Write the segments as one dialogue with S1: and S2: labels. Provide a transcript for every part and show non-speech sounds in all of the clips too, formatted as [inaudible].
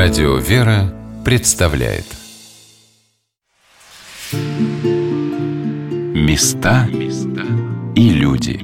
S1: Радио «Вера» представляет Места и люди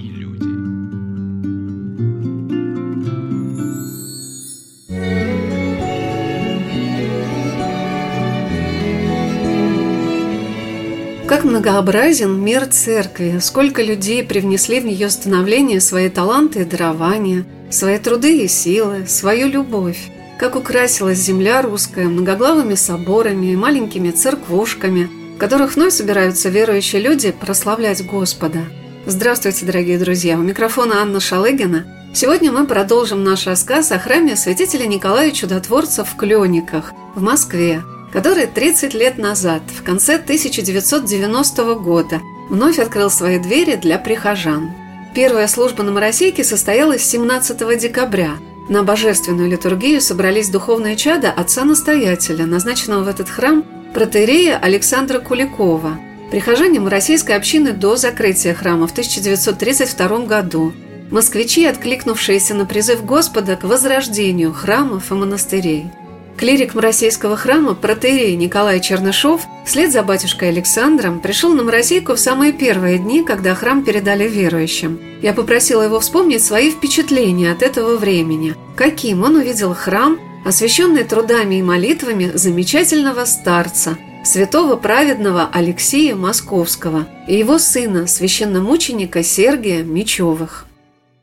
S2: Как многообразен мир церкви, сколько людей привнесли в нее становление свои таланты и дарования, свои труды и силы, свою любовь. Как украсилась земля русская многоглавыми соборами и маленькими церквушками, в которых вновь собираются верующие люди прославлять Господа. Здравствуйте, дорогие друзья! У микрофона Анна Шалыгина. Сегодня мы продолжим наш рассказ о храме святителя Николая Чудотворца в Клёниках, в Москве, который 30 лет назад, в конце 1990 года, вновь открыл свои двери для прихожан. Первая служба на Моросейке состоялась 17 декабря – на божественную литургию собрались духовные чада отца-настоятеля, назначенного в этот храм протеерея Александра Куликова, прихожане российской общины до закрытия храма в 1932 году, москвичи, откликнувшиеся на призыв Господа к возрождению храмов и монастырей – Клирик Моросейского храма, протеерей Николай Чернышов, вслед за батюшкой Александром, пришел на Моросейку в самые первые дни, когда храм передали верующим. Я попросила его вспомнить свои впечатления от этого времени. Каким он увидел храм, освященный трудами и молитвами замечательного старца, святого праведного Алексея Московского и его сына, священномученика Сергия Мечевых.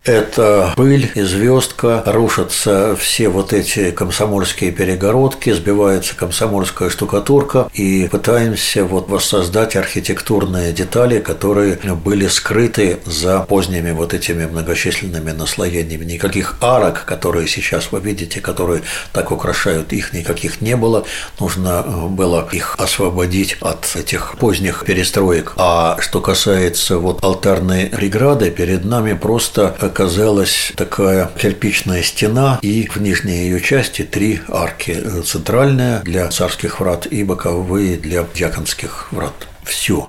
S3: Это пыль и звездка, рушатся все вот эти комсомольские перегородки, сбивается комсомольская штукатурка, и пытаемся вот воссоздать архитектурные детали, которые были скрыты за поздними вот этими многочисленными наслоениями. Никаких арок, которые сейчас вы видите, которые так украшают их, никаких не было. Нужно э, было их освободить от этих поздних перестроек. А что касается вот алтарной преграды, перед нами просто оказалась такая кирпичная стена и в нижней ее части три арки. Центральная для царских врат и боковые для дьяконских врат. Все.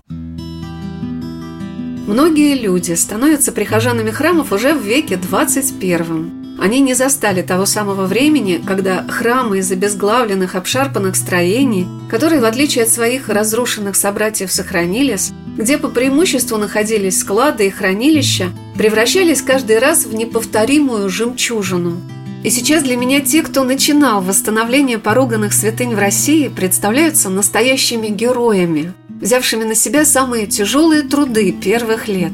S2: Многие люди становятся прихожанами храмов уже в веке 21. Они не застали того самого времени, когда храмы из обезглавленных обшарпанных строений, которые, в отличие от своих разрушенных собратьев, сохранились, где по преимуществу находились склады и хранилища, превращались каждый раз в неповторимую жемчужину. И сейчас для меня те, кто начинал восстановление поруганных святынь в России, представляются настоящими героями, взявшими на себя самые тяжелые труды первых лет.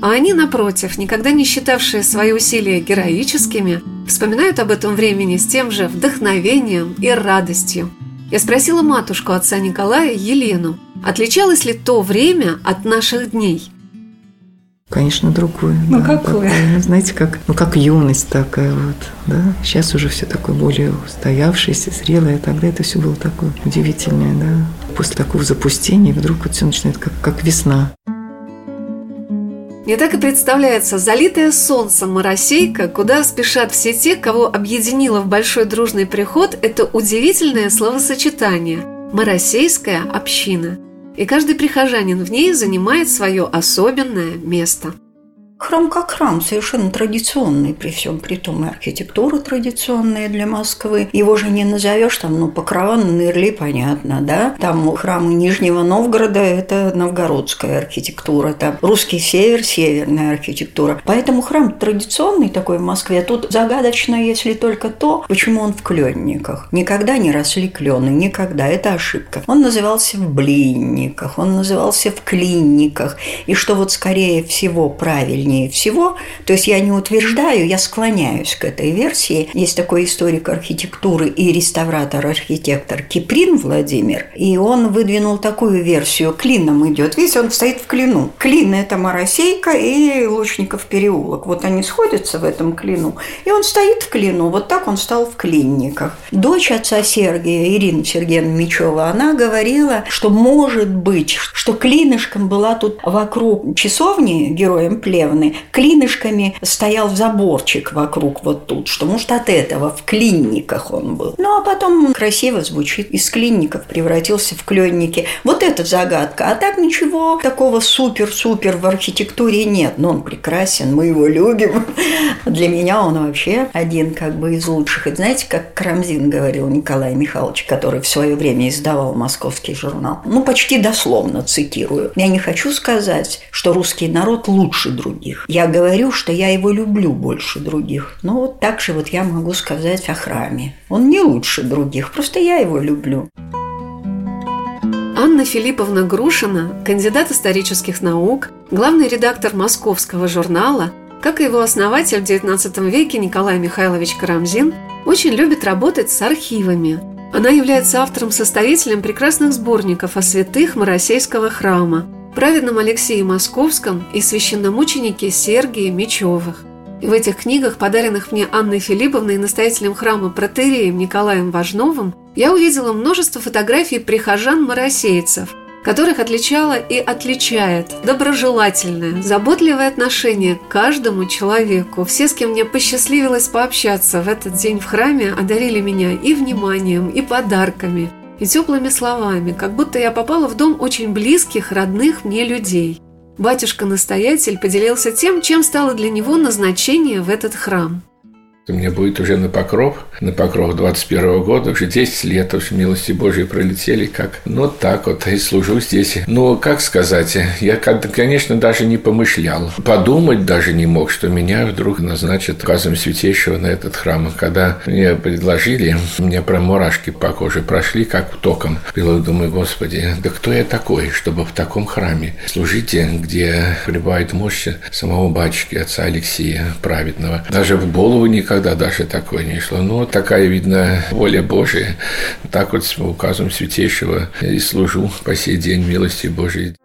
S2: А они, напротив, никогда не считавшие свои усилия героическими, вспоминают об этом времени с тем же вдохновением и радостью. Я спросила матушку отца Николая, Елену, отличалось ли то время от наших дней –
S4: Конечно, другое.
S2: Ну, да, какое? Такое,
S4: ну, знаете, как, ну, как юность такая вот, да. Сейчас уже все такое более устоявшееся, зрелое. Тогда это все было такое удивительное, да. После такого запустения вдруг вот все начинает как, как весна.
S2: Мне так и представляется залитая солнцем моросейка, куда спешат все те, кого объединило в большой дружный приход это удивительное словосочетание – «моросейская община» и каждый прихожанин в ней занимает свое особенное место –
S5: Храм как храм, совершенно традиционный при всем при том, и архитектура традиционная для Москвы. Его же не назовешь там, ну, Покрова, Нырли, понятно, да? Там храмы Нижнего Новгорода – это новгородская архитектура, там русский север – северная архитектура. Поэтому храм традиционный такой в Москве. Тут загадочно, если только то, почему он в кленниках. Никогда не росли клены, никогда. Это ошибка. Он назывался в блинниках, он назывался в клинниках. И что вот скорее всего правильнее правильнее всего. То есть я не утверждаю, я склоняюсь к этой версии. Есть такой историк архитектуры и реставратор-архитектор Киприн Владимир, и он выдвинул такую версию. Клином идет. Видите, он стоит в клину. Клин – это Моросейка и Лучников переулок. Вот они сходятся в этом клину. И он стоит в клину. Вот так он стал в клинниках. Дочь отца Сергия, Ирина Сергеевна Мечева, она говорила, что может быть, что клинышком была тут вокруг часовни героем Плевна деревянный, клинышками стоял заборчик вокруг вот тут, что, может, от этого в клинниках он был. Ну, а потом красиво звучит. Из клинников превратился в кленники. Вот это загадка. А так ничего такого супер-супер в архитектуре нет. Но он прекрасен, мы его любим. Для меня он вообще один как бы из лучших. И знаете, как Карамзин говорил Николай Михайлович, который в свое время издавал московский журнал. Ну, почти дословно цитирую. Я не хочу сказать, что русский народ лучше других. Я говорю, что я его люблю больше других. Ну, вот так же вот я могу сказать о храме. Он не лучше других, просто я его люблю.
S2: Анна Филипповна Грушина, кандидат исторических наук, главный редактор московского журнала, как и его основатель в XIX веке Николай Михайлович Карамзин, очень любит работать с архивами. Она является автором-составителем прекрасных сборников о святых Моросейского храма, праведном Алексее Московском и священномученике Сергии Мечевых. И в этих книгах, подаренных мне Анной Филипповной и настоятелем храма протереем Николаем Важновым, я увидела множество фотографий прихожан-моросейцев, которых отличало и отличает доброжелательное, заботливое отношение к каждому человеку. Все, с кем мне посчастливилось пообщаться в этот день в храме, одарили меня и вниманием, и подарками, и теплыми словами, как будто я попала в дом очень близких, родных мне людей. Батюшка-настоятель поделился тем, чем стало для него назначение в этот храм.
S6: Мне будет уже на покров, на покров 21 года, уже 10 лет, уж милости Божьей пролетели, как, ну, так вот, и служу здесь. Но, как сказать, я, конечно, даже не помышлял, подумать даже не мог, что меня вдруг назначат указом Святейшего на этот храм. Когда мне предложили, мне про мурашки по коже прошли, как током. И думаю, Господи, да кто я такой, чтобы в таком храме служить, где пребывает мощь самого батюшки, отца Алексея праведного. Даже в голову никогда никогда даже такое не шло. Но такая, видно, воля Божия. Так вот с указом Святейшего и служу по сей день милости Божией.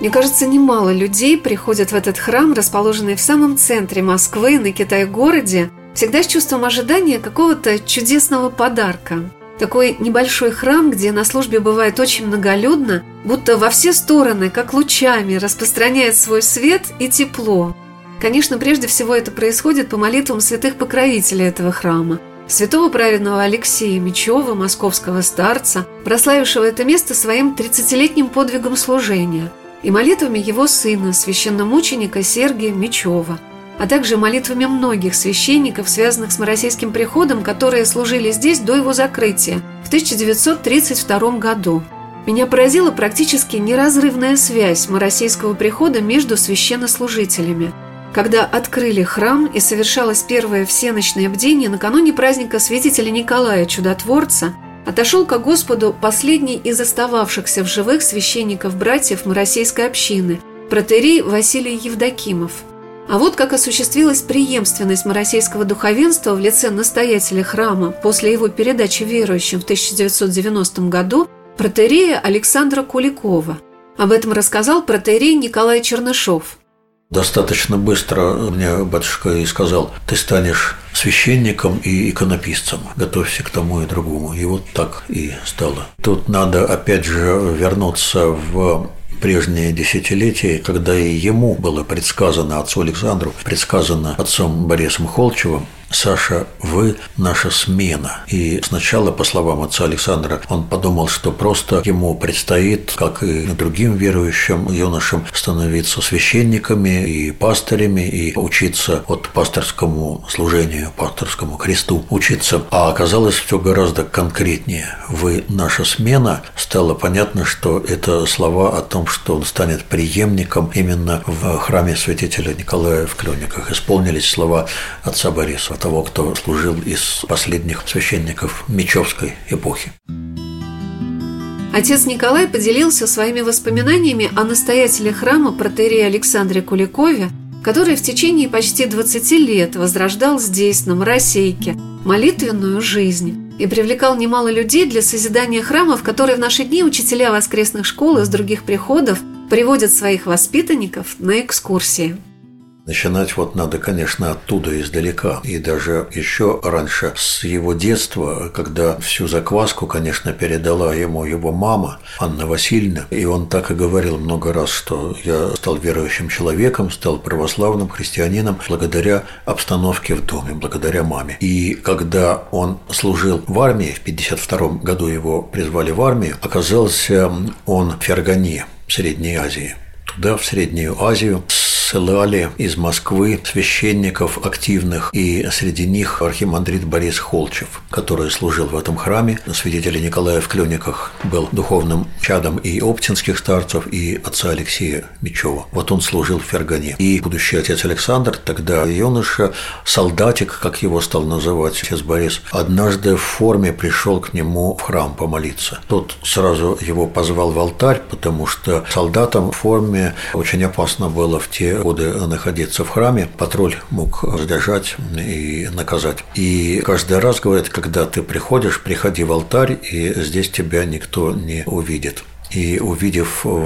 S2: Мне кажется, немало людей приходят в этот храм, расположенный в самом центре Москвы, на Китай-городе, всегда с чувством ожидания какого-то чудесного подарка. Такой небольшой храм, где на службе бывает очень многолюдно, будто во все стороны, как лучами, распространяет свой свет и тепло. Конечно, прежде всего это происходит по молитвам святых покровителей этого храма. Святого праведного Алексея Мечева, московского старца, прославившего это место своим 30-летним подвигом служения, и молитвами его сына, священномученика Сергия Мечева, а также молитвами многих священников, связанных с Моросейским приходом, которые служили здесь до его закрытия в 1932 году. Меня поразила практически неразрывная связь Моросейского прихода между священнослужителями – когда открыли храм и совершалось первое всеночное бдение накануне праздника святителя Николая Чудотворца, отошел ко Господу последний из остававшихся в живых священников-братьев Моросейской общины, протерей Василий Евдокимов. А вот как осуществилась преемственность моросейского духовенства в лице настоятеля храма после его передачи верующим в 1990 году протерея Александра Куликова. Об этом рассказал протерей Николай Чернышов –
S3: Достаточно быстро мне батюшка и сказал, ты станешь священником и иконописцем. Готовься к тому и другому. И вот так и стало. Тут надо опять же вернуться в прежние десятилетия, когда и ему было предсказано, отцу Александру, предсказано отцом Борисом Холчевым, Саша, вы наша смена. И сначала, по словам отца Александра, он подумал, что просто ему предстоит, как и другим верующим юношам, становиться священниками и пастырями и учиться от пасторскому служению, пасторскому кресту учиться. А оказалось все гораздо конкретнее. Вы наша смена. Стало понятно, что это слова о том, что он станет преемником именно в храме святителя Николая в Клёниках. Исполнились слова отца Бориса того, кто служил из последних священников Мечевской эпохи.
S2: Отец Николай поделился своими воспоминаниями о настоятеле храма протерии Александре Куликове, который в течение почти 20 лет возрождал здесь, на Моросейке, молитвенную жизнь и привлекал немало людей для созидания храмов, которые в наши дни учителя воскресных школ из других приходов приводят своих воспитанников на экскурсии.
S3: Начинать вот надо, конечно, оттуда, издалека. И даже еще раньше, с его детства, когда всю закваску, конечно, передала ему его мама, Анна Васильевна. И он так и говорил много раз, что я стал верующим человеком, стал православным христианином благодаря обстановке в доме, благодаря маме. И когда он служил в армии, в 52 году его призвали в армию, оказался он в Фергане, в Средней Азии. Туда, в Среднюю Азию, ссылали из Москвы священников активных, и среди них архимандрит Борис Холчев, который служил в этом храме. Свидетель Николая в Клюниках был духовным чадом и оптинских старцев, и отца Алексея Мечева. Вот он служил в Фергане. И будущий отец Александр, тогда юноша, солдатик, как его стал называть отец Борис, однажды в форме пришел к нему в храм помолиться. Тот сразу его позвал в алтарь, потому что солдатам в форме очень опасно было в те годы находиться в храме, патруль мог задержать и наказать. И каждый раз говорят, когда ты приходишь, приходи в алтарь, и здесь тебя никто не увидит. И увидев в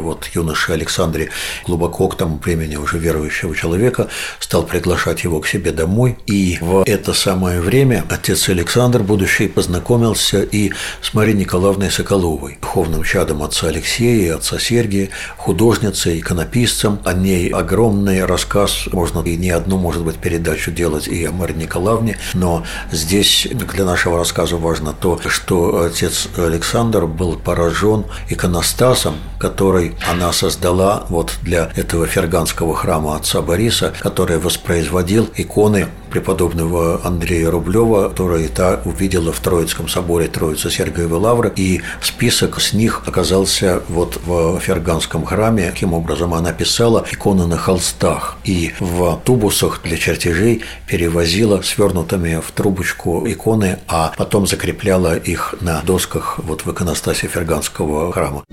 S3: вот, юноше Александре глубоко к тому времени уже верующего человека, стал приглашать его к себе домой. И в это самое время отец Александр, будущий, познакомился и с Марией Николаевной Соколовой, духовным чадом отца Алексея и отца Сергия, художницей, иконописцем. О ней огромный рассказ, можно и не одну, может быть, передачу делать и о Марии Николаевне, но здесь для нашего рассказа важно то, что отец Александр был поражен иконостасом, который она создала вот для этого ферганского храма отца Бориса, который воспроизводил иконы преподобного Андрея Рублева, которая та увидела в Троицком соборе Троицы Сергиевой Лавры, и список с них оказался вот в Ферганском храме. Таким образом, она писала иконы на холстах и в тубусах для чертежей перевозила свернутыми в трубочку иконы, а потом закрепляла их на досках вот в иконостасе Ферганского храма.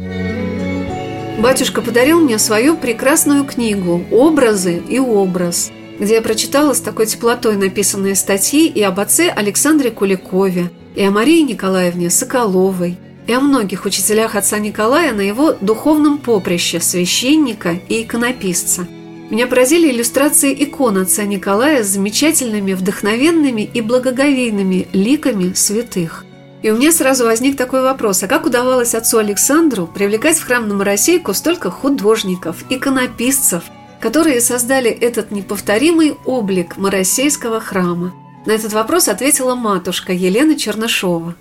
S2: Батюшка подарил мне свою прекрасную книгу «Образы и образ», где я прочитала с такой теплотой написанные статьи и об отце Александре Куликове, и о Марии Николаевне Соколовой, и о многих учителях отца Николая на его духовном поприще священника и иконописца. Меня поразили иллюстрации икон отца Николая с замечательными, вдохновенными и благоговейными ликами святых. И у меня сразу возник такой вопрос, а как удавалось отцу Александру привлекать в храм на Моросейку столько художников, иконописцев, которые создали этот неповторимый облик Моросейского храма? На этот вопрос ответила матушка Елена Чернышова.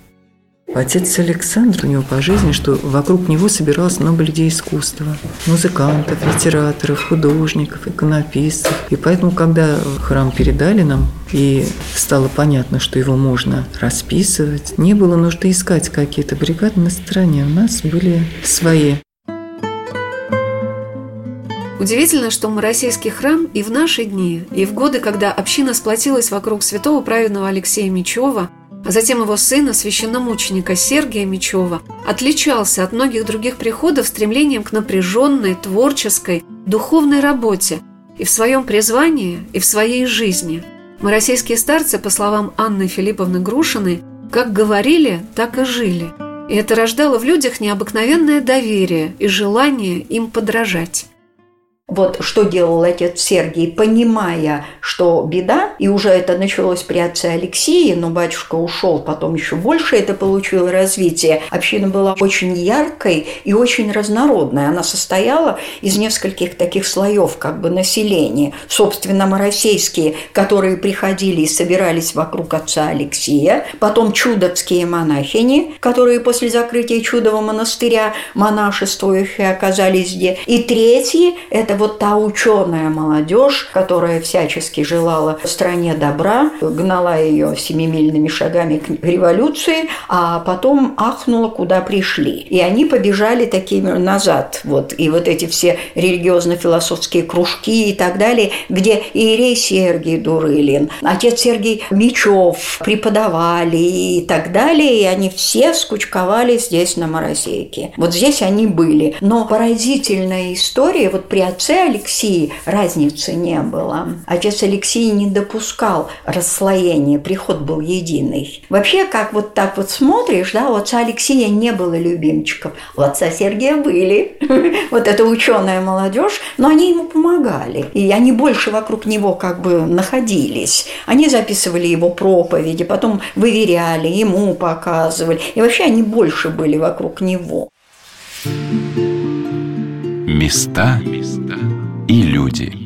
S4: Отец Александр у него по жизни, что вокруг него собиралось много людей искусства. Музыкантов, литераторов, художников, иконописцев. И поэтому, когда храм передали нам, и стало понятно, что его можно расписывать, не было нужды искать какие-то бригады на стороне. У нас были свои.
S2: Удивительно, что Моросейский храм и в наши дни, и в годы, когда община сплотилась вокруг святого праведного Алексея Мечева, а затем его сына, священномученика Сергия Мечева, отличался от многих других приходов стремлением к напряженной, творческой, духовной работе и в своем призвании, и в своей жизни. Моросейские старцы, по словам Анны Филипповны Грушиной, как говорили, так и жили. И это рождало в людях необыкновенное доверие и желание им подражать.
S5: Вот что делал отец Сергий, понимая, что беда, и уже это началось при отце Алексее, но батюшка ушел, потом еще больше это получило развитие. Община была очень яркой и очень разнородной. Она состояла из нескольких таких слоев как бы населения. Собственно, моросейские, которые приходили и собирались вокруг отца Алексея, потом чудовские монахини, которые после закрытия чудового монастыря монашествующие оказались здесь. И третьи – это вот та ученая молодежь, которая всячески желала стране добра, гнала ее семимильными шагами к революции, а потом ахнула, куда пришли. И они побежали такими назад. Вот. И вот эти все религиозно-философские кружки и так далее, где Иерей Сергий Дурылин, отец Сергий Мечев преподавали и так далее, и они все скучковали здесь на Морозейке. Вот здесь они были. Но поразительная история вот при отце отце Алексии разницы не было. Отец Алексей не допускал расслоения, приход был единый. Вообще, как вот так вот смотришь, да, у отца Алексея не было любимчиков, у отца Сергия были. [laughs] Вот эта ученая молодежь, но они ему помогали. И они больше вокруг него как бы находились. Они записывали его проповеди, потом выверяли, ему показывали. И вообще они больше были вокруг него.
S1: Места и люди.